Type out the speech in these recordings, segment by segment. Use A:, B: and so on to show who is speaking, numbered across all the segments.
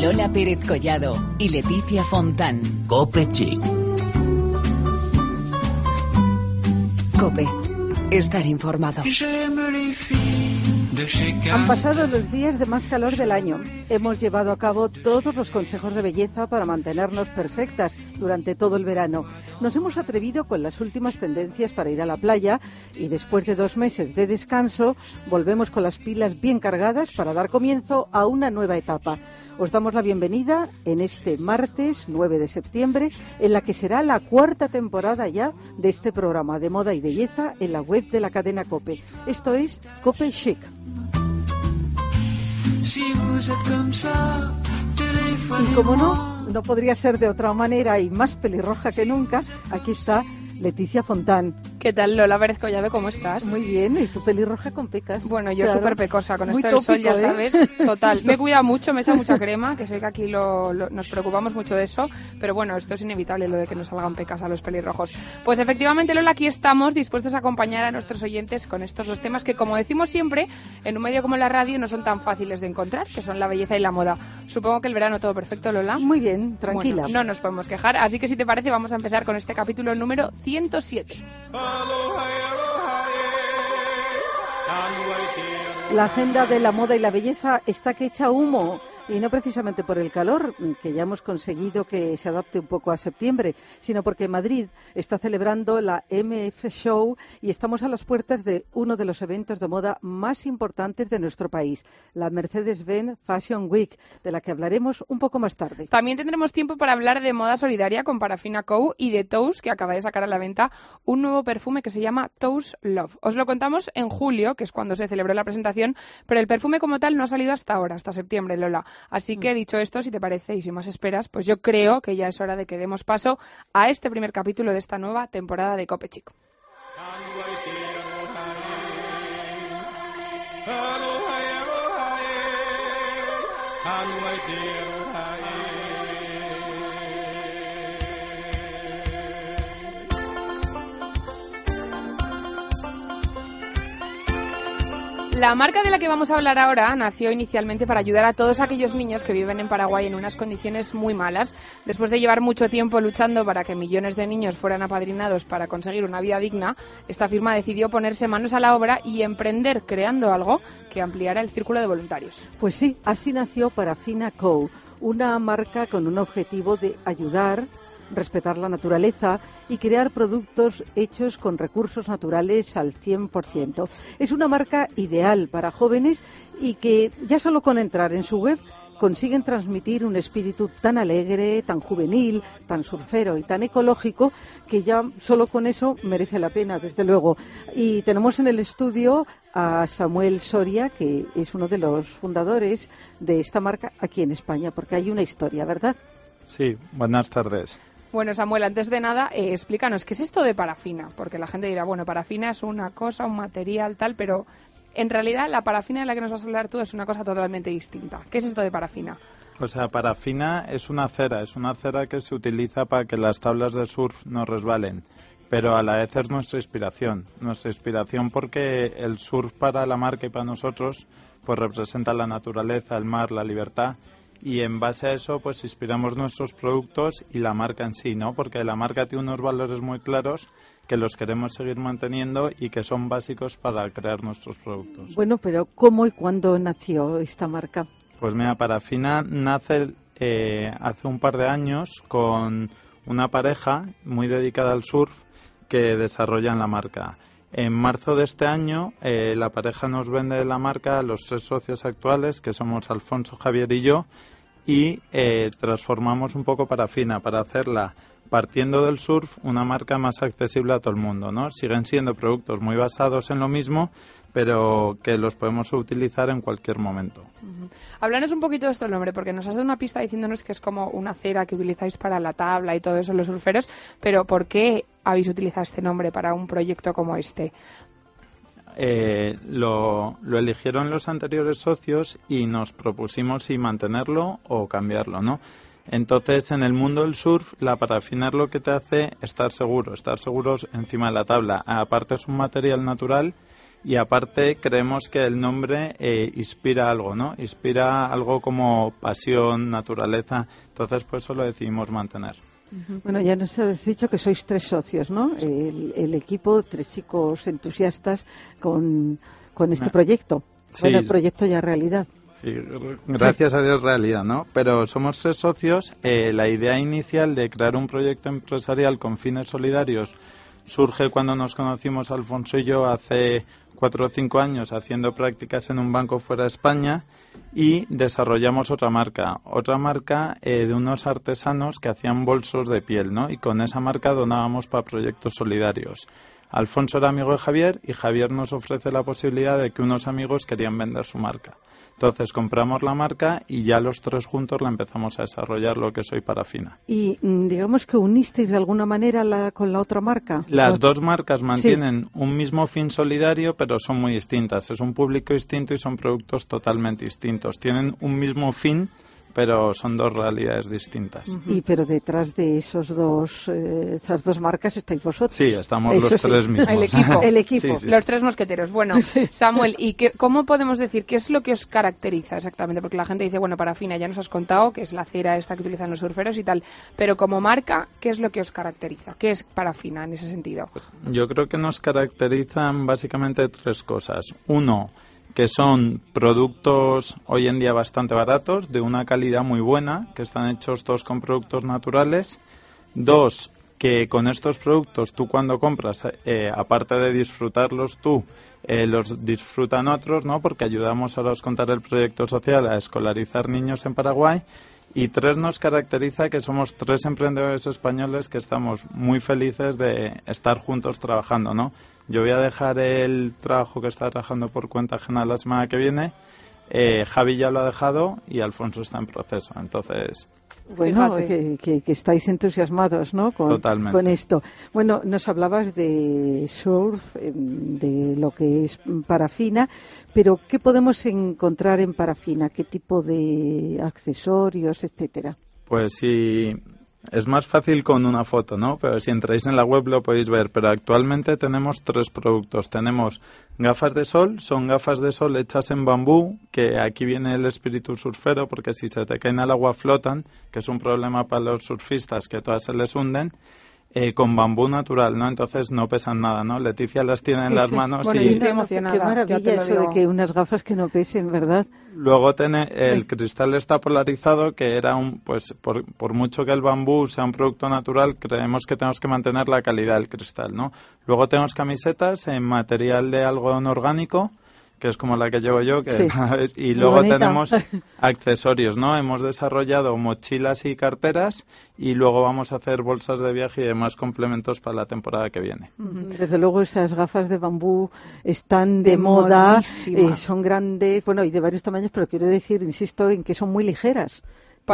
A: Lola Pérez Collado y Leticia Fontán.
B: Cope Chic.
A: Cope. Estar informado.
C: Han pasado los días de más calor del año. Hemos llevado a cabo todos los consejos de belleza para mantenernos perfectas durante todo el verano. Nos hemos atrevido con las últimas tendencias para ir a la playa y después de dos meses de descanso volvemos con las pilas bien cargadas para dar comienzo a una nueva etapa. Os damos la bienvenida en este martes 9 de septiembre, en la que será la cuarta temporada ya de este programa de moda y belleza en la web de la cadena Cope. Esto es Cope Chic. Y como no, no podría ser de otra manera y más pelirroja que nunca, aquí está Leticia Fontán.
D: ¿Qué tal, Lola Pérez Collado? ¿Cómo estás?
C: Muy bien, y tu pelirroja con pecas.
D: Bueno, yo
C: Claro.
D: súper pecosa con
C: Muy
D: esto del sol, ya
C: ¿eh?
D: sabes. Total. Me cuida mucho, me echa mucha crema, que sé que aquí lo- lo- nos preocupamos mucho de eso, pero bueno, esto es inevitable, lo de que nos salgan pecas a los pelirrojos. Pues efectivamente, Lola, aquí estamos dispuestos a acompañar a nuestros oyentes con estos dos temas que, como decimos siempre, en un medio como la radio no son tan fáciles de encontrar, que son la belleza y la moda. Supongo que el verano todo perfecto, Lola.
C: Muy bien, tranquila.
D: Bueno, no nos podemos quejar, así que si te parece vamos a empezar con este capítulo número 107.
C: La agenda de la moda y la belleza está que echa humo. Y no precisamente por el calor, que ya hemos conseguido que se adapte un poco a septiembre, sino porque Madrid está celebrando la MF Show y estamos a las puertas de uno de los eventos de moda más importantes de nuestro país, la Mercedes-Benz Fashion Week, de la que hablaremos un poco más tarde.
D: También tendremos tiempo para hablar de moda solidaria con Parafina Co. y de Toast, que acaba de sacar a la venta un nuevo perfume que se llama Toast Love. Os lo contamos en julio, que es cuando se celebró la presentación, pero el perfume como tal no ha salido hasta ahora, hasta septiembre, Lola. Así que, dicho esto, si te parece y sin más esperas, pues yo creo que ya es hora de que demos paso a este primer capítulo de esta nueva temporada de Cope Chico. La marca de la que vamos a hablar ahora nació inicialmente para ayudar a todos aquellos niños que viven en Paraguay en unas condiciones muy malas. Después de llevar mucho tiempo luchando para que millones de niños fueran apadrinados para conseguir una vida digna, esta firma decidió ponerse manos a la obra y emprender creando algo que ampliara el círculo de voluntarios.
C: Pues sí, así nació Parafina Co., una marca con un objetivo de ayudar, respetar la naturaleza y crear productos hechos con recursos naturales al 100%. Es una marca ideal para jóvenes y que ya solo con entrar en su web consiguen transmitir un espíritu tan alegre, tan juvenil, tan surfero y tan ecológico que ya solo con eso merece la pena, desde luego. Y tenemos en el estudio a Samuel Soria, que es uno de los fundadores de esta marca aquí en España, porque hay una historia, ¿verdad?
E: Sí, buenas tardes.
D: Bueno, Samuel, antes de nada, eh, explícanos, ¿qué es esto de parafina? Porque la gente dirá, bueno, parafina es una cosa, un material, tal, pero en realidad la parafina de la que nos vas a hablar tú es una cosa totalmente distinta. ¿Qué es esto de parafina?
E: O sea, parafina es una cera, es una cera que se utiliza para que las tablas de surf no resbalen, pero a la vez es nuestra inspiración. Nuestra inspiración porque el surf para la marca y para nosotros pues representa la naturaleza, el mar, la libertad y en base a eso pues inspiramos nuestros productos y la marca en sí, ¿no? Porque la marca tiene unos valores muy claros que los queremos seguir manteniendo y que son básicos para crear nuestros productos.
C: Bueno, pero ¿cómo y cuándo nació esta marca?
E: Pues mira, Parafina nace eh, hace un par de años con una pareja muy dedicada al surf que desarrollan la marca. En marzo de este año, eh, la pareja nos vende la marca a los tres socios actuales, que somos Alfonso, Javier y yo, y eh, transformamos un poco Parafina para hacerla partiendo del surf una marca más accesible a todo el mundo, ¿no? Siguen siendo productos muy basados en lo mismo, pero que los podemos utilizar en cualquier momento.
D: Háblanos un poquito de esto el nombre, porque nos has dado una pista diciéndonos que es como una cera que utilizáis para la tabla y todo eso los surferos, pero ¿por qué habéis utilizado este nombre para un proyecto como este?
E: Eh, lo, lo eligieron los anteriores socios y nos propusimos si mantenerlo o cambiarlo, ¿no? Entonces, en el mundo del surf, la parafina es lo que te hace estar seguro, estar seguros encima de la tabla. Aparte es un material natural y aparte creemos que el nombre eh, inspira algo, ¿no? Inspira algo como pasión, naturaleza, entonces por eso lo decidimos mantener.
C: Bueno, ya nos habéis dicho que sois tres socios, ¿no? El, equipo, tres chicos entusiastas con, con este proyecto. Sí. Bueno, el proyecto ya realidad.
E: Sí, gracias a Dios realidad, ¿no? Pero somos tres socios. Eh, la idea inicial de crear un proyecto empresarial con fines solidarios surge cuando nos conocimos Alfonso y yo hace cuatro o cinco años haciendo prácticas en un banco fuera de España y desarrollamos otra marca, otra marca eh, de unos artesanos que hacían bolsos de piel, ¿no? Y con esa marca donábamos para proyectos solidarios. Alfonso era amigo de Javier y Javier nos ofrece la posibilidad de que unos amigos querían vender su marca. Entonces compramos la marca y ya los tres juntos la empezamos a desarrollar lo que soy Parafina.
C: Y mm, digamos que unisteis de alguna manera la, con la otra marca.
E: Las dos marcas mantienen un mismo fin solidario, pero son muy distintas. Es un público distinto y son productos totalmente distintos. Tienen un mismo fin, pero son dos realidades distintas.
C: Y pero detrás de esos dos, eh, esas dos marcas estáis vosotros.
E: Sí, estamos los tres mismos.
D: El equipo, el equipo. los tres mosqueteros. Bueno, Samuel, ¿y qué, cómo podemos decir qué es lo que os caracteriza exactamente? Porque la gente dice, bueno, parafina, ya nos has contado que es la cera esta que utilizan los surferos y tal, pero como marca, ¿qué es lo que os caracteriza? ¿Qué es parafina en ese sentido?
E: Pues yo creo que nos caracterizan básicamente tres cosas. Uno, que son productos hoy en día bastante baratos, de una calidad muy buena, que están hechos todos con productos naturales. Dos, que con estos productos tú cuando compras, eh, aparte de disfrutarlos tú, eh, los disfrutan otros, ¿no? Porque ayudamos a los contar el proyecto social a escolarizar niños en Paraguay y tres nos caracteriza que somos tres emprendedores españoles que estamos muy felices de estar juntos trabajando, ¿no? Yo voy a dejar el trabajo que está trabajando por cuenta ajena la semana que viene. Eh, Javi ya lo ha dejado y Alfonso está en proceso. Entonces,
C: bueno, que, estáis entusiasmados, ¿no? Con, con, esto. Bueno, nos hablabas de surf, em, de lo que es parafina, pero ¿qué podemos encontrar en parafina? ¿Qué tipo de accesorios, etcétera?
E: Pues sí, es más fácil con una foto, ¿no? Pero si entráis en la web lo podéis ver. Pero actualmente tenemos tres productos. Tenemos gafas de sol, son gafas de sol hechas en bambú, que aquí viene el espíritu surfero, porque si se te caen al agua flotan, que es un problema para los surfistas, que todas se les hunden. Eh, con bambú natural, ¿no? Entonces no pesan nada, ¿no? Leticia las tiene en las manos
D: y... estoy emocionada.
C: Qué maravilla eso de que unas gafas que no pesen, ¿verdad?
E: Luego tiene, el cristal está polarizado, que era un, pues por, por mucho que el bambú sea un producto natural, creemos que tenemos que mantener la calidad del cristal, ¿no? Luego tenemos camisetas en material de algodón orgánico, que es como la que llevo yo, que, y luego tenemos accesorios, ¿no? Hemos desarrollado mochilas y carteras y luego vamos a hacer bolsas de viaje y demás complementos para la temporada que viene.
C: Desde luego esas gafas de bambú están de, moda, eh, son grandes, bueno, y de varios tamaños, pero quiero decir, insisto, en que son muy ligeras.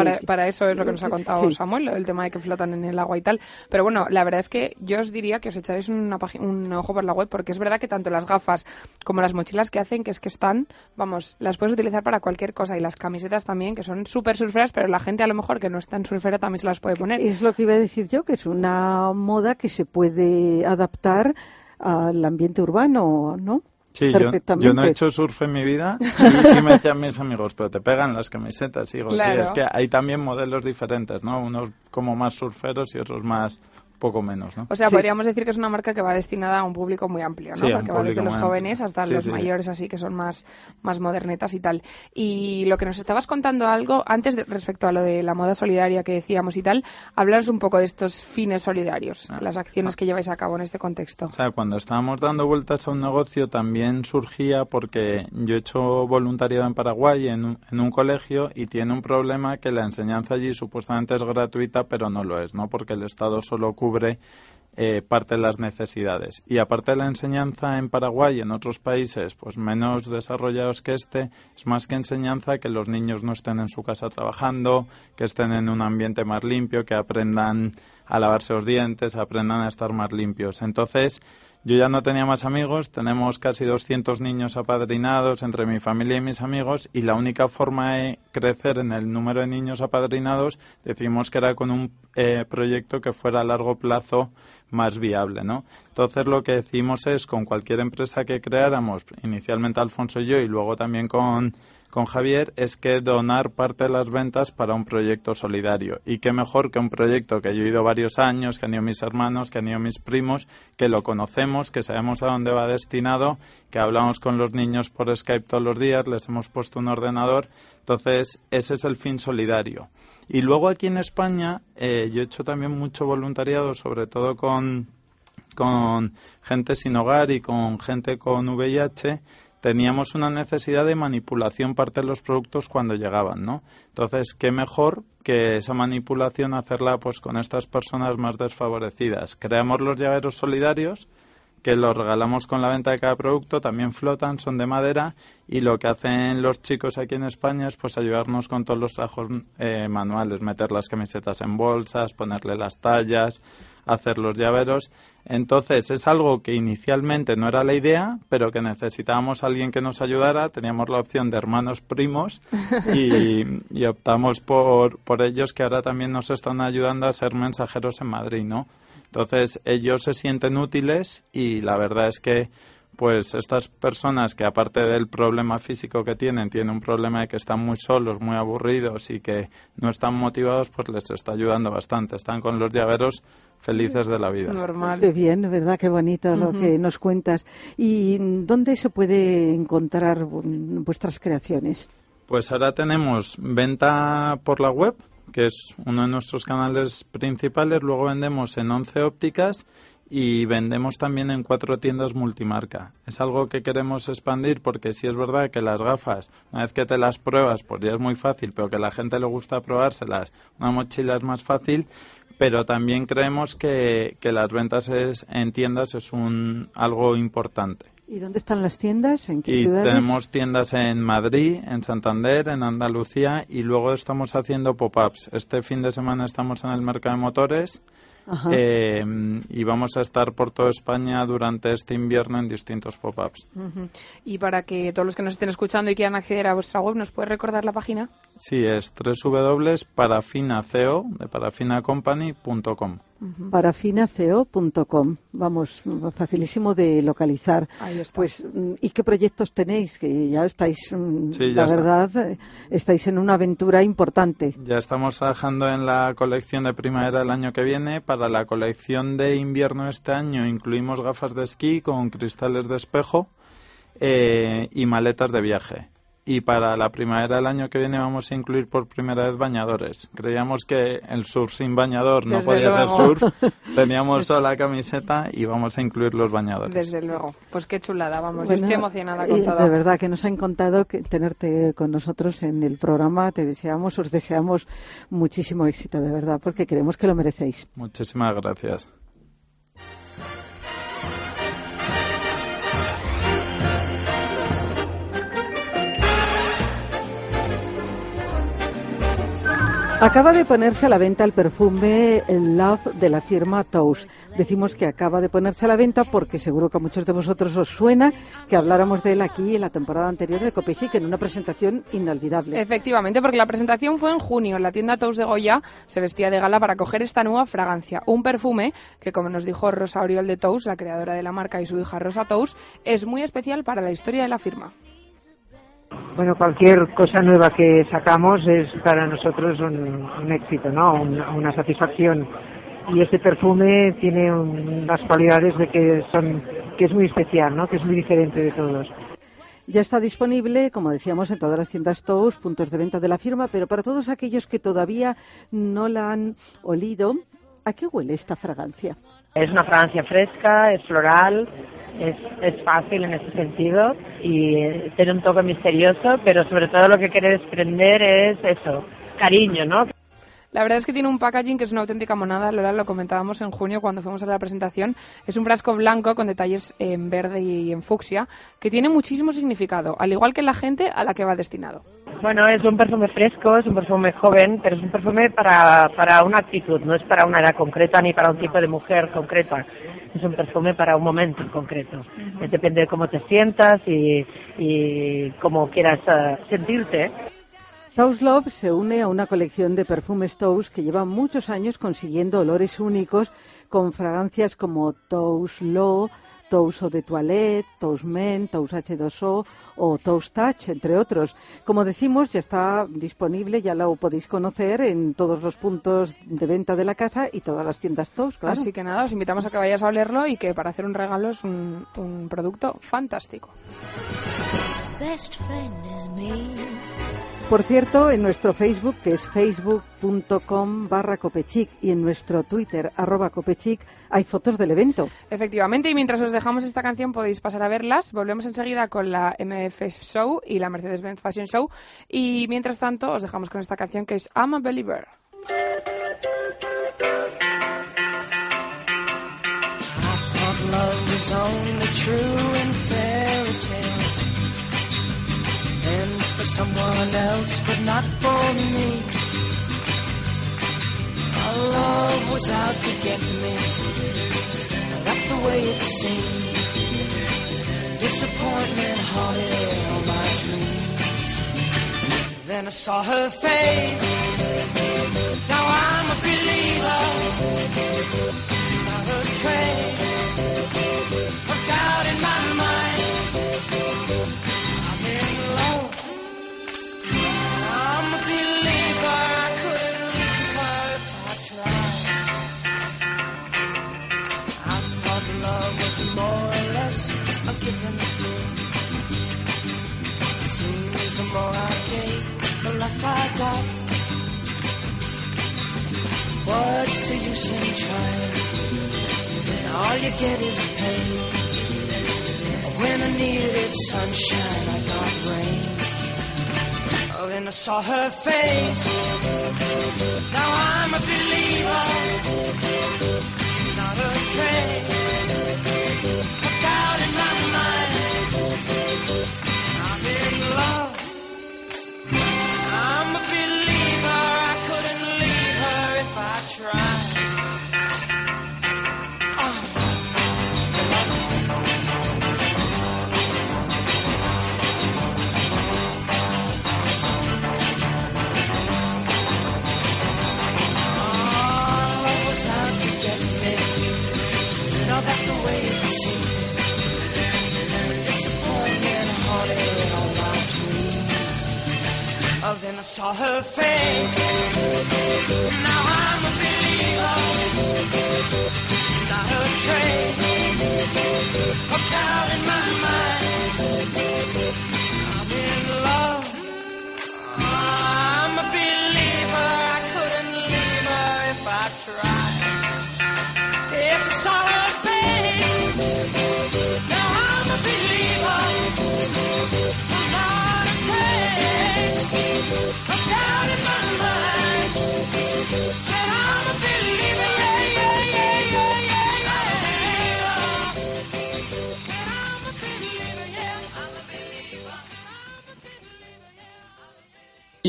D: Para, para, eso es lo que nos ha contado Samuel, el tema de que flotan en el agua y tal. Pero bueno, la verdad es que yo os diría que os echaréis una un ojo por la web porque es verdad que tanto las gafas como las mochilas que hacen, que es que están, vamos, las puedes utilizar para cualquier cosa y las camisetas también, que son súper surferas, pero la gente a lo mejor que no es tan surfera también se las puede poner.
C: Es lo que iba a decir yo, que es una moda que se puede adaptar al ambiente urbano, ¿no?
E: Sí, yo, no he hecho surf en mi vida y, me decían mis amigos, pero te pegan las camisetas. Y digo, sí, es que hay también modelos diferentes, ¿no? Unos como más surferos y otros más poco menos, ¿no?
D: O sea, podríamos decir que es una marca que va destinada a un público muy amplio, ¿no? Porque va desde los jóvenes hasta los mayores, así que son más, más modernetas y tal. Y lo que nos estabas contando algo antes de, respecto a lo de la moda solidaria que decíamos y tal, hablaros un poco de estos fines solidarios, ah. las acciones ah. que lleváis a cabo en este contexto.
E: O sea, cuando estábamos dando vueltas a un negocio también surgía porque yo he hecho voluntariado en Paraguay en un, en un colegio y tiene un problema que la enseñanza allí supuestamente es gratuita, pero no lo es, ¿no? Porque el Estado solo cubre eh, parte de las necesidades. Y aparte de la enseñanza en Paraguay y en otros países pues menos desarrollados que este, es más que enseñanza que los niños no estén en su casa trabajando, que estén en un ambiente más limpio, que aprendan a lavarse los dientes, aprendan a estar más limpios. Entonces, yo ya no tenía más amigos, tenemos casi 200 niños apadrinados entre mi familia y mis amigos y la única forma de crecer en el número de niños apadrinados decimos que era con un eh, proyecto que fuera a largo plazo más viable, ¿no? Entonces lo que decimos es con cualquier empresa que creáramos, inicialmente Alfonso y yo y luego también con con Javier es que donar parte de las ventas para un proyecto solidario. Y qué mejor que un proyecto que yo he ido varios años, que han ido mis hermanos, que han ido mis primos, que lo conocemos, que sabemos a dónde va destinado, que hablamos con los niños por Skype todos los días, les hemos puesto un ordenador. Entonces, ese es el fin solidario. Y luego aquí en España, eh, yo he hecho también mucho voluntariado, sobre todo con, con gente sin hogar y con gente con VIH teníamos una necesidad de manipulación parte de los productos cuando llegaban, ¿no? Entonces, qué mejor que esa manipulación hacerla pues con estas personas más desfavorecidas. Creamos los llaveros solidarios que los regalamos con la venta de cada producto, también flotan, son de madera y lo que hacen los chicos aquí en España es pues ayudarnos con todos los trabajos eh, manuales, meter las camisetas en bolsas, ponerle las tallas, hacer los llaveros. Entonces es algo que inicialmente no era la idea, pero que necesitábamos a alguien que nos ayudara. Teníamos la opción de hermanos primos y, y optamos por, por ellos que ahora también nos están ayudando a ser mensajeros en Madrid, ¿no? Entonces ellos se sienten útiles y la verdad es que pues estas personas que aparte del problema físico que tienen, tienen un problema de que están muy solos, muy aburridos y que no están motivados, pues les está ayudando bastante. Están con los llaveros felices de la vida.
D: Normal.
C: Qué bien, ¿verdad? Qué bonito lo que nos cuentas. ¿Y dónde se puede encontrar vuestras creaciones?
E: Pues ahora tenemos venta por la web, que es uno de nuestros canales principales. Luego vendemos en 11 ópticas y vendemos también en cuatro tiendas multimarca. Es algo que queremos expandir porque si es verdad que las gafas, una vez que te las pruebas, pues ya es muy fácil, pero que a la gente le gusta probárselas, una mochila es más fácil, pero también creemos que, que las ventas en tiendas es un, algo importante.
C: ¿Y dónde están las tiendas? ¿En qué
E: y
C: ciudades?
E: tenemos tiendas en Madrid, en Santander, en Andalucía y luego estamos haciendo pop-ups. Este fin de semana estamos en el mercado de motores eh, y vamos a estar por toda España durante este invierno en distintos pop-ups.
D: Y para que todos los que nos estén escuchando y quieran acceder a vuestra web, ¿nos puede recordar la página?
E: Sí, es www.parafinaceo
C: Parafinaceo.com. Vamos, facilísimo de localizar.
D: Ahí está.
C: Pues, ¿y qué proyectos tenéis? Que ya estáis,
E: Sí, ya
C: la
E: está.
C: verdad, estáis en una aventura importante.
E: Ya estamos trabajando en la colección de primavera del año que viene. Para la colección de invierno este año incluimos gafas de esquí con cristales de espejo eh, y maletas de viaje. Y para la primavera del año que viene vamos a incluir por primera vez bañadores. Creíamos que el surf sin bañador no
D: Desde
E: podía ser surf. Teníamos solo la camiseta y vamos a incluir los bañadores.
D: Desde luego. Pues qué chulada, vamos. Yo
C: Bueno,
D: estoy emocionada
C: eh,
D: con todo.
C: De verdad que nos ha encantado que tenerte con nosotros en el programa. Te deseamos, os deseamos muchísimo éxito, de verdad, porque creemos que lo merecéis.
E: Muchísimas gracias.
C: Acaba de ponerse a la venta el perfume el Love de la firma Tous. Decimos que acaba de ponerse a la venta porque seguro que a muchos de vosotros os suena que habláramos de él aquí en la temporada anterior de Copechic en una presentación inolvidable.
D: Efectivamente, porque la presentación fue en junio. La tienda Tous de Goya se vestía de gala para coger esta nueva fragancia. Un perfume que, como nos dijo Rosa Oriol de Tous, la creadora de la marca y su hija Rosa Tous, es muy especial para la historia de la firma.
B: Bueno, cualquier cosa nueva que sacamos es para nosotros un, éxito, ¿no? Una, una satisfacción. Y este perfume tiene un- unas cualidades de que son que es muy especial, ¿no? Que es muy diferente de todos.
C: Ya está disponible, como decíamos, en todas las tiendas Tous, puntos de venta de la firma, pero para todos aquellos que todavía no la han olido, ¿a qué huele esta fragancia?
F: Es una fragancia fresca, es floral, es, es fácil en ese sentido y tiene un toque misterioso, pero sobre todo lo que quiere desprender es eso, cariño, ¿no?
D: La verdad es que tiene un packaging que es una auténtica monada. Lola lo comentábamos en junio cuando fuimos a la presentación. Es un frasco blanco con detalles en verde y en fucsia que tiene muchísimo significado, al igual que la gente a la que va destinado.
F: Bueno, es un perfume fresco, es un perfume joven, pero es un perfume para, para una actitud, no es para una edad concreta ni para un tipo de mujer concreta. Es un perfume para un momento en concreto. Depende de cómo te sientas y, y cómo quieras eh, sentirte.
C: Toast Love se une a una colección de perfumes Toast que lleva muchos años consiguiendo olores únicos con fragancias como Toast Low, Toast Eau de Toilette, Toast Men, Toast H2O o Toast Touch, entre otros. Como decimos, ya está disponible, ya lo podéis conocer en todos los puntos de venta de la casa y todas las tiendas Toast, claro.
D: Así que nada, os invitamos a que vayáis a olerlo y que para hacer un regalo es un, un producto fantástico.
C: Por cierto, en nuestro Facebook, que es facebook.com barra copechic, y en nuestro Twitter, arroba copechic, hay fotos del evento.
D: Efectivamente, y mientras os dejamos esta canción podéis pasar a verlas. Volvemos enseguida con la MF Show y la Mercedes-Benz Fashion Show. Y mientras tanto, os dejamos con esta canción que es I'm a Believer.
G: love was only true in someone else but not for me. Our love was out to get me. That's the way it seemed. Disappointment haunted all my dreams. Then I saw her face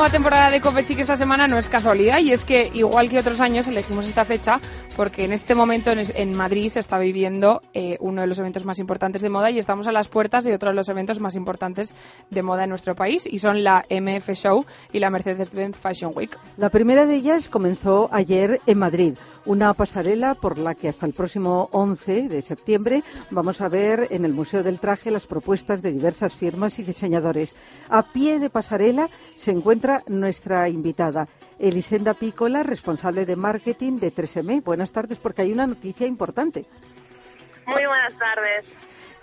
D: Nueva temporada de Cope Chic esta semana no es casualidad y es que igual que otros años elegimos esta fecha porque en este momento en, en Madrid se está viviendo eh, uno de los eventos más importantes de moda y estamos a las puertas de otro de los eventos más importantes de moda en nuestro país y son la MF Show y la Mercedes-Benz Fashion Week.
C: La primera de ellas comenzó ayer en Madrid, una pasarela por la que hasta el próximo 11 de septiembre vamos a ver en el Museo del Traje las propuestas de diversas firmas y diseñadores. A pie de pasarela se encuentra nuestra invitada, Elisenda Pícola, responsable de marketing de 3M. Buenas tardes, porque hay una noticia importante.
H: Muy buenas tardes.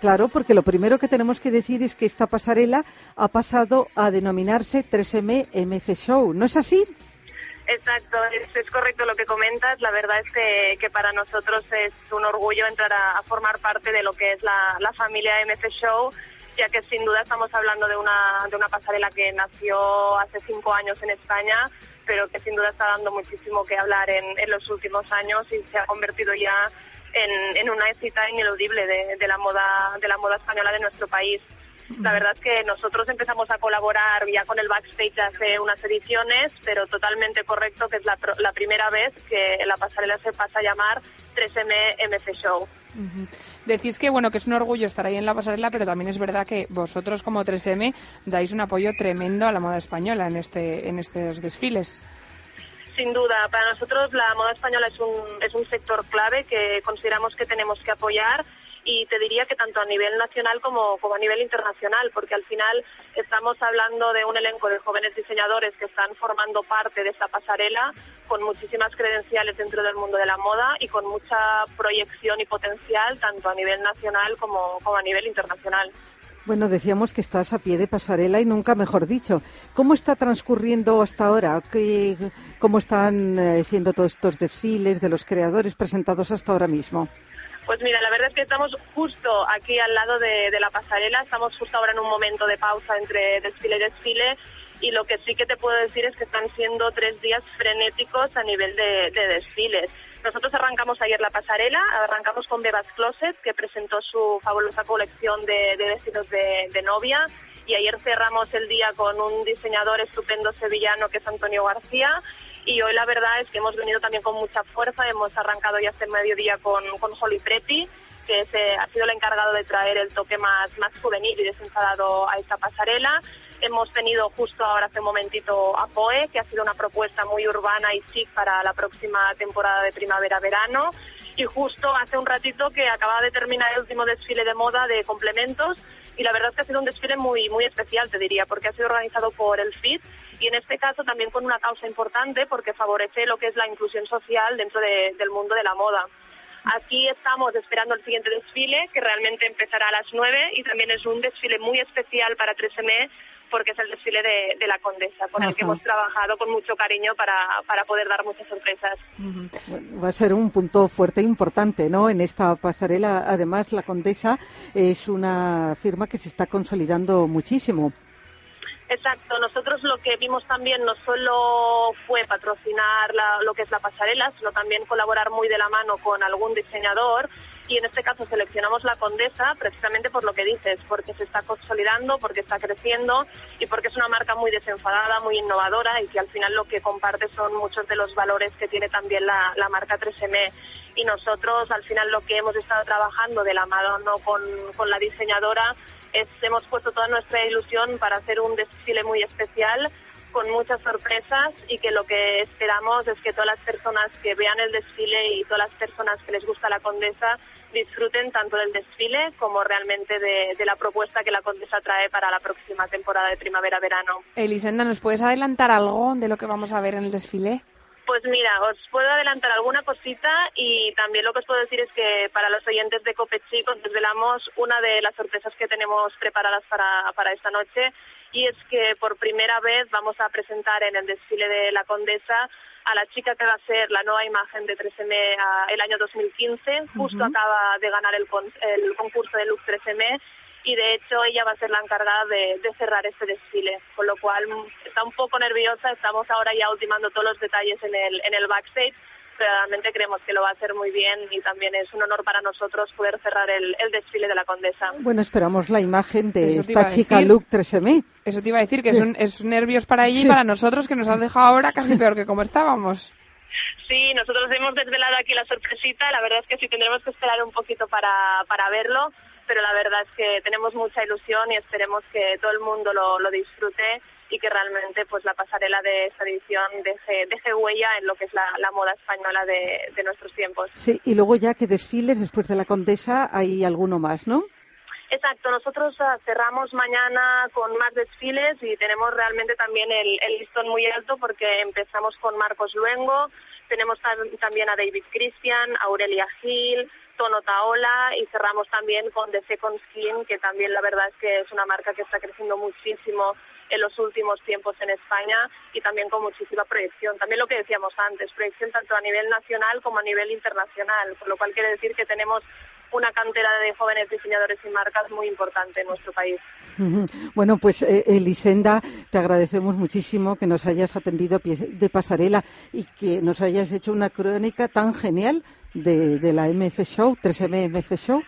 C: Claro, porque lo primero que tenemos que decir es que esta pasarela ha pasado a denominarse 3M MF Show. ¿No es así?
H: Exacto, es, es correcto lo que comentas. La verdad es que, que para nosotros es un orgullo entrar a, a formar parte de lo que es la, la familia MF Show, ya que sin duda estamos hablando de una, de una pasarela que nació hace cinco años en España, pero que sin duda está dando muchísimo que hablar en, en los últimos años y se ha convertido ya en, en una cita ineludible de, de la moda de la moda española de nuestro país. La verdad es que nosotros empezamos a colaborar ya con el backstage hace unas ediciones, pero totalmente correcto que es la, la primera vez que la pasarela se pasa a llamar 3M MC Show.
D: Decís que bueno que es un orgullo estar ahí en la pasarela, pero también es verdad que vosotros como 3M dais un apoyo tremendo a la moda española en este en estos desfiles.
H: Sin duda, para nosotros la moda española es un, es un sector clave que consideramos que tenemos que apoyar y te diría que tanto a nivel nacional como, como a nivel internacional, porque al final estamos hablando de un elenco de jóvenes diseñadores que están formando parte de esta pasarela con muchísimas credenciales dentro del mundo de la moda y con mucha proyección y potencial tanto a nivel nacional como, como a nivel internacional.
C: Bueno, decíamos que estás a pie de pasarela y nunca mejor dicho. ¿Cómo está transcurriendo hasta ahora? ¿Qué- ¿Cómo están eh, siendo todos estos desfiles de los creadores presentados hasta ahora mismo?
H: Pues mira, la verdad es que estamos justo aquí al lado de, la pasarela, estamos justo ahora en un momento de pausa entre desfile y desfile y lo que sí que te puedo decir es que están siendo tres días frenéticos a nivel de desfiles. Nosotros arrancamos ayer la pasarela, arrancamos con Bebas Closet, que presentó su fabulosa colección de, de vestidos de, novia, y ayer cerramos el día con un diseñador estupendo sevillano que es Antonio García, y hoy la verdad es que hemos venido también con mucha fuerza, hemos arrancado ya hace mediodía con, con Holly Preti, que es, eh, ha sido el encargado de traer el toque más, más juvenil y desenfadado a esta pasarela. Hemos tenido justo ahora hace un momentito a Poe, que ha sido una propuesta muy urbana y chic para la próxima temporada de primavera-verano. Y justo hace un ratito que acaba de terminar el último desfile de moda de complementos. Y la verdad es que ha sido un desfile muy, muy especial, te diría, porque ha sido organizado por el FIT y en este caso también con una causa importante porque favorece lo que es la inclusión social dentro de- del mundo de la moda. Aquí estamos esperando el siguiente desfile, que realmente empezará a las 9 y también es un desfile muy especial para 3M porque es el desfile de, de la Condesa, con el que hemos trabajado con mucho cariño para, para poder dar muchas sorpresas.
C: Bueno, va a ser un punto fuerte e importante, ¿no? En esta pasarela, además, la Condesa es una firma que se está consolidando muchísimo.
H: Exacto, nosotros lo que vimos también no solo fue patrocinar la- lo que es la pasarela, sino también colaborar muy de la mano con algún diseñador y en este caso seleccionamos la Condesa precisamente por lo que dices, porque se está consolidando, porque está creciendo y porque es una marca muy desenfadada, muy innovadora y que al final lo que comparte son muchos de los valores que tiene también la, la marca 3M. Y nosotros al final lo que hemos estado trabajando de la mano con, con la diseñadora es, hemos puesto toda nuestra ilusión para hacer un desfile muy especial con muchas sorpresas y que lo que esperamos es que todas las personas que vean el desfile y todas las personas que les gusta la condesa disfruten tanto del desfile como realmente de, de la propuesta que la condesa trae para la próxima temporada de primavera-verano.
D: Elisenda, ¿nos puedes adelantar algo de lo que vamos a ver en el desfile?
H: Pues mira, os puedo adelantar alguna cosita y también lo que os puedo decir es que para los oyentes de Copechic os desvelamos una de las sorpresas que tenemos preparadas para, para esta noche y es que por primera vez vamos a presentar en el desfile de la Condesa a la chica que va a ser la nueva imagen de 3M a- el año 2015. Justo acaba de ganar el, con- el concurso de Look 3M y de hecho ella va a ser la encargada de, de cerrar este desfile, con lo cual está un poco nerviosa, estamos ahora ya ultimando todos los detalles en el, en el backstage, realmente creemos que lo va a hacer muy bien y también es un honor para nosotros poder cerrar el, el desfile de la Condesa.
C: Bueno, esperamos la imagen de
D: Eso
C: esta chica. Look 3M.
D: Eso te iba a decir, que es, un, es nervios para ella y
C: Sí.
D: para nosotros, que nos has dejado ahora casi peor que como estábamos.
H: Sí, nosotros hemos desvelado aquí la sorpresita. La verdad es que sí tendremos que esperar un poquito para, para verlo, pero la verdad es que tenemos mucha ilusión y esperemos que todo el mundo lo, lo disfrute y que realmente pues la pasarela de esta edición deje, deje huella en lo que es la, la moda española de, de nuestros tiempos.
C: Sí, y luego ya que desfiles después de la Condesa hay alguno más, ¿no?
H: Exacto, nosotros ah, cerramos mañana con más desfiles y tenemos realmente también el, el listón muy alto porque empezamos con Marcos Luengo, tenemos tam- también a David Christian, Aurelia Gil, Tono Taola y cerramos también con The Second Skin, que también la verdad es que es una marca que está creciendo muchísimo en los últimos tiempos en España y también con muchísima proyección. También lo que decíamos antes, proyección tanto a nivel nacional como a nivel internacional, con lo cual quiere decir que tenemos una cantera de jóvenes diseñadores y marcas muy importante en nuestro país.
C: Bueno, pues eh, Elisenda, te agradecemos muchísimo que nos hayas atendido de pasarela y que nos hayas hecho una crónica tan genial de, la MF Show, 3M MF Show.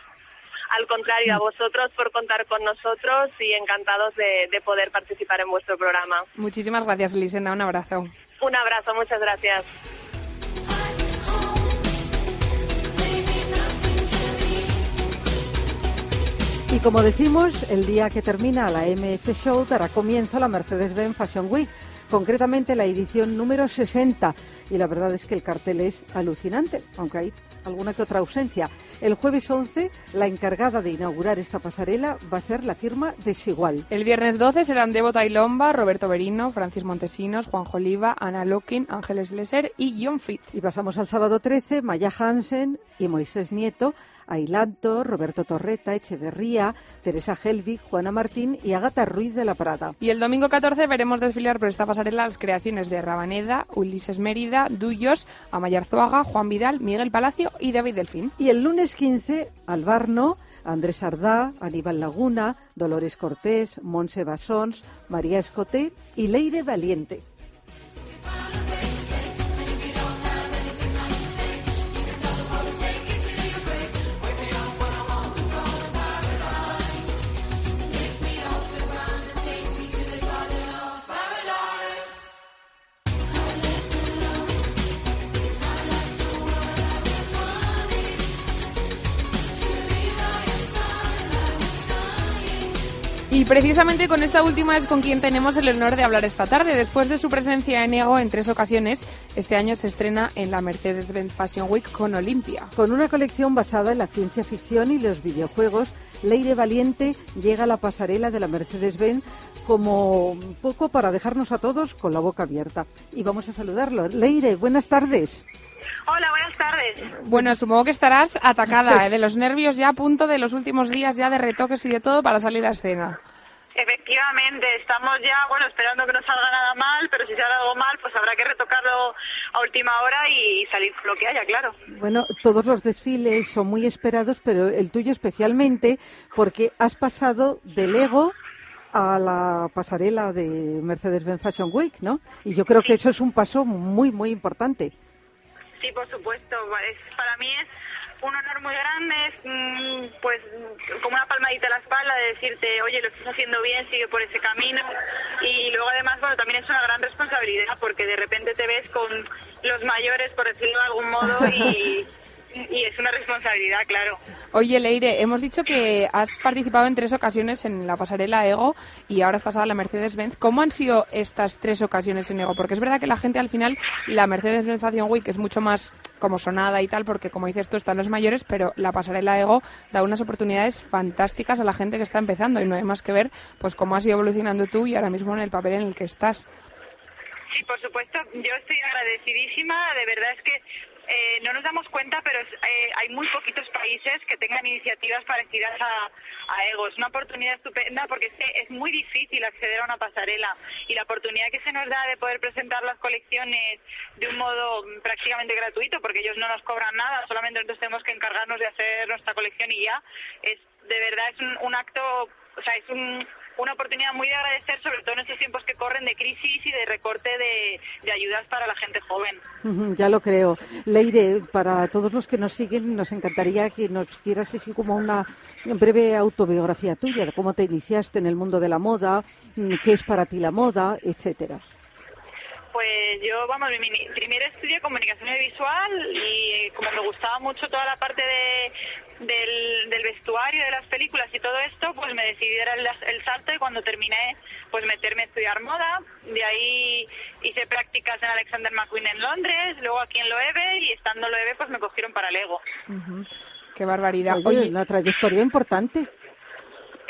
H: Al contrario, a vosotros por contar con nosotros y encantados de, de poder participar en vuestro programa.
D: Muchísimas gracias, Elisenda. Un abrazo.
H: Un abrazo, muchas gracias.
C: Y como decimos, el día que termina la MF Show dará comienzo a la Mercedes-Benz Fashion Week, concretamente la edición número 60. Y la verdad es que el cartel es alucinante, aunque hay alguna que otra ausencia. El jueves 11, la encargada de inaugurar esta pasarela va a ser la firma Desigual.
D: El viernes 12 serán Debo Tailomba, Roberto Berino, Francis Montesinos, Juanjo Oliva, Ana Lokin, Ángeles Leser y John Fitz.
C: Y pasamos al sábado 13, Maya Hansen y Moisés Nieto, Ailanto, Roberto Torreta, Echeverría, Teresa Helvig, Juana Martín y Agata Ruiz de la Prada.
D: Y el domingo 14 veremos desfilar por esta pasarela las creaciones de Rabaneda, Ulises Mérida, Duyos, Amaya Arzuaga, Juan Vidal, Miguel Palacio y David Delfín.
C: Y el lunes 15, Albarno, Andrés Ardá, Aníbal Laguna, Dolores Cortés, Monse Basons, María Escoté y Leire Valiente.
D: Precisamente con esta última es con quien tenemos el honor de hablar esta tarde. Después de su presencia en Ego en tres ocasiones, este año se estrena en la Mercedes-Benz Fashion Week con Olimpia.
C: Con una colección basada en la ciencia ficción y los videojuegos, Leire Valiente llega a la pasarela de la Mercedes-Benz como un poco para dejarnos a todos con la boca abierta. Y vamos a saludarlo. Leire, buenas tardes.
H: Hola, buenas tardes.
D: Bueno, supongo que estarás atacada ¿eh? de los nervios ya a punto de los últimos días ya de retoques y de todo para salir a escena.
I: Efectivamente, estamos ya, bueno, esperando que no salga nada mal, pero si sale algo mal, pues habrá que retocarlo a última hora y salir con lo que haya, claro.
C: Bueno, todos los desfiles son muy esperados, pero el tuyo especialmente porque has pasado del Ego a la pasarela de Mercedes-Benz Fashion Week, ¿no? Y yo creo que eso es un paso muy, muy importante.
I: Sí, por supuesto. Es, para mí es un honor muy grande, es mm, pues como una palmadita a la espalda de decirte, oye, lo estás haciendo bien, sigue por ese camino. Y luego además, bueno, también es una gran responsabilidad porque de repente te ves con los mayores, por decirlo de algún modo, y, y es una responsabilidad, claro.
D: Oye, Leire, hemos dicho que has participado en tres ocasiones en la pasarela Ego y ahora has pasado a la Mercedes-Benz. ¿Cómo han sido estas tres ocasiones en Ego? Porque es verdad que la gente al final, la Mercedes-Benz Fashion Week es mucho más como sonada y tal, porque como dices tú, están los mayores, pero la pasarela Ego da unas oportunidades fantásticas a la gente que está empezando y no hay más que ver pues cómo has ido evolucionando tú y ahora mismo en el papel en el que estás.
I: Sí, por supuesto. Yo estoy agradecidísima. De verdad es que eh, no nos damos cuenta, pero eh, hay muy poquitos países que tengan iniciativas parecidas a, a Ego. Es una oportunidad estupenda porque es, es muy difícil acceder a una pasarela y la oportunidad que se nos da de poder presentar las colecciones de un modo prácticamente gratuito, porque ellos no nos cobran nada, solamente nosotros tenemos que encargarnos de hacer nuestra colección y ya. Es de verdad es un, un acto, o sea, es un, una oportunidad muy de agradecer, sobre todo en estos tiempos que corren de crisis y de recorte de, de ayudas para la gente joven.
C: Ya lo creo. Leire, para todos los que nos siguen, nos encantaría que nos hicieras así como una breve autobiografía tuya, de cómo te iniciaste en el mundo de la moda, mm, qué es para ti la moda, etcétera.
I: Pues yo, vamos, mi, mi- primero estudié comunicación visual y eh, como me gustaba mucho toda la parte de, del, del vestuario de las películas y todo esto, pues me decidí dar el, el salto y cuando terminé, pues meterme a estudiar moda. De ahí hice prácticas en Alexander McQueen en Londres, luego aquí en Loewe y estando en Loewe, pues me cogieron para Lego.
D: Qué barbaridad.
C: Oye,
D: Oye,
C: una trayectoria importante.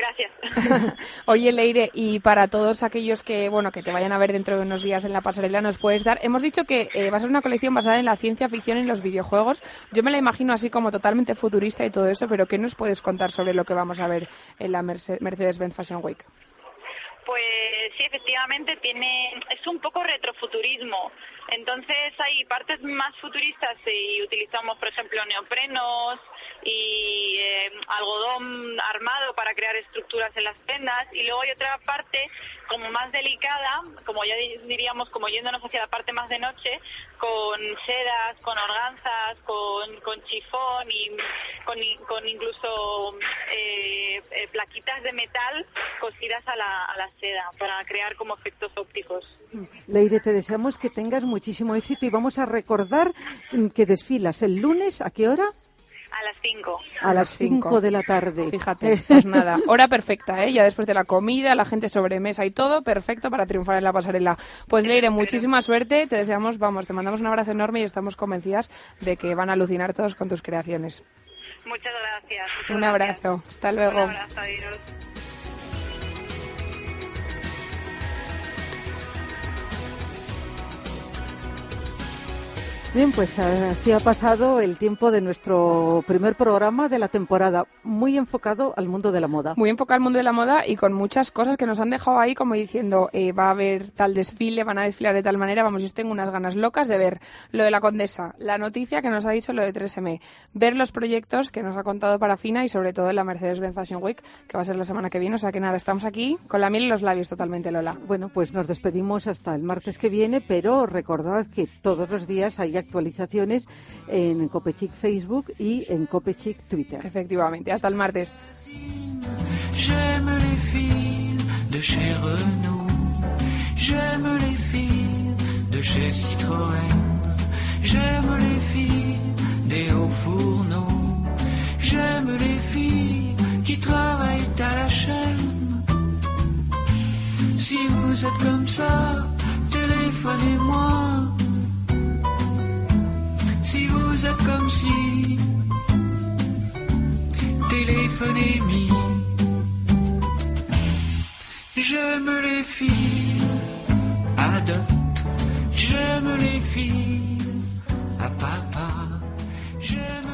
I: Gracias.
D: Oye, Leire, y para todos aquellos que, bueno, que te vayan a ver dentro de unos días en la pasarela, nos puedes dar. Hemos dicho que eh, va a ser una colección basada en la ciencia ficción y en los videojuegos. Yo me la imagino así como totalmente futurista y todo eso, pero ¿qué nos puedes contar sobre lo que vamos a ver en la Merce- Mercedes-Benz Fashion Week?
I: Pues sí, efectivamente tiene es un poco retrofuturismo. Entonces hay partes más futuristas y utilizamos, por ejemplo, neoprenos y eh, algodón armado para crear estructuras en las prendas. Y luego hay otra parte como más delicada, como ya di- diríamos, como yéndonos hacia la parte más de noche, con sedas, con organzas, con, con chifón y con, con incluso eh, eh, plaquitas de metal cosidas a la, a la seda para crear como efectos ópticos.
C: Leire, te deseamos que tengas muchísimo éxito y vamos a recordar que desfilas el lunes, ¿a qué hora?
I: A las 5.
C: A las 5 de la tarde.
D: Fíjate, pues nada, hora perfecta, ¿eh? Ya después de la comida, la gente sobremesa y todo, perfecto para triunfar en la pasarela. Pues Leire, muchísima suerte, te deseamos, vamos, te mandamos un abrazo enorme y estamos convencidas de que van a alucinar todos con tus creaciones.
I: Muchas gracias. muchas
D: Un
I: gracias.
D: abrazo, hasta luego.
I: Un abrazo, adiós.
C: Bien, pues así ha pasado el tiempo de nuestro primer programa de la temporada, muy enfocado al mundo de la moda.
D: Muy enfocado al mundo de la moda y con muchas cosas que nos han dejado ahí como diciendo eh, va a haber tal desfile, van a desfilar de tal manera. Vamos, yo tengo unas ganas locas de ver lo de la condesa, la noticia que nos ha dicho lo de 3M, ver los proyectos que nos ha contado Parafina y sobre todo la Mercedes-Benz Fashion Week que va a ser la semana que viene. O sea que nada, estamos aquí con la miel en los labios totalmente, Lola.
C: Bueno, pues nos despedimos hasta el martes que viene, pero recordad que todos los días hay actualizaciones en Copechic Facebook y en Copechic Twitter.
D: Efectivamente, hasta el martes.
J: J'aime les filles de chez Renault. J'aime les filles de chez Citroën. J'aime les filles des hauts fourneaux. J'aime les filles qui travaillent à la chaîne. Si vous êtes comme ça, téléphonez-moi vous êtes comme si téléphoné mis. J'aime les filles, adopte. J'aime les filles, à papa. J'aime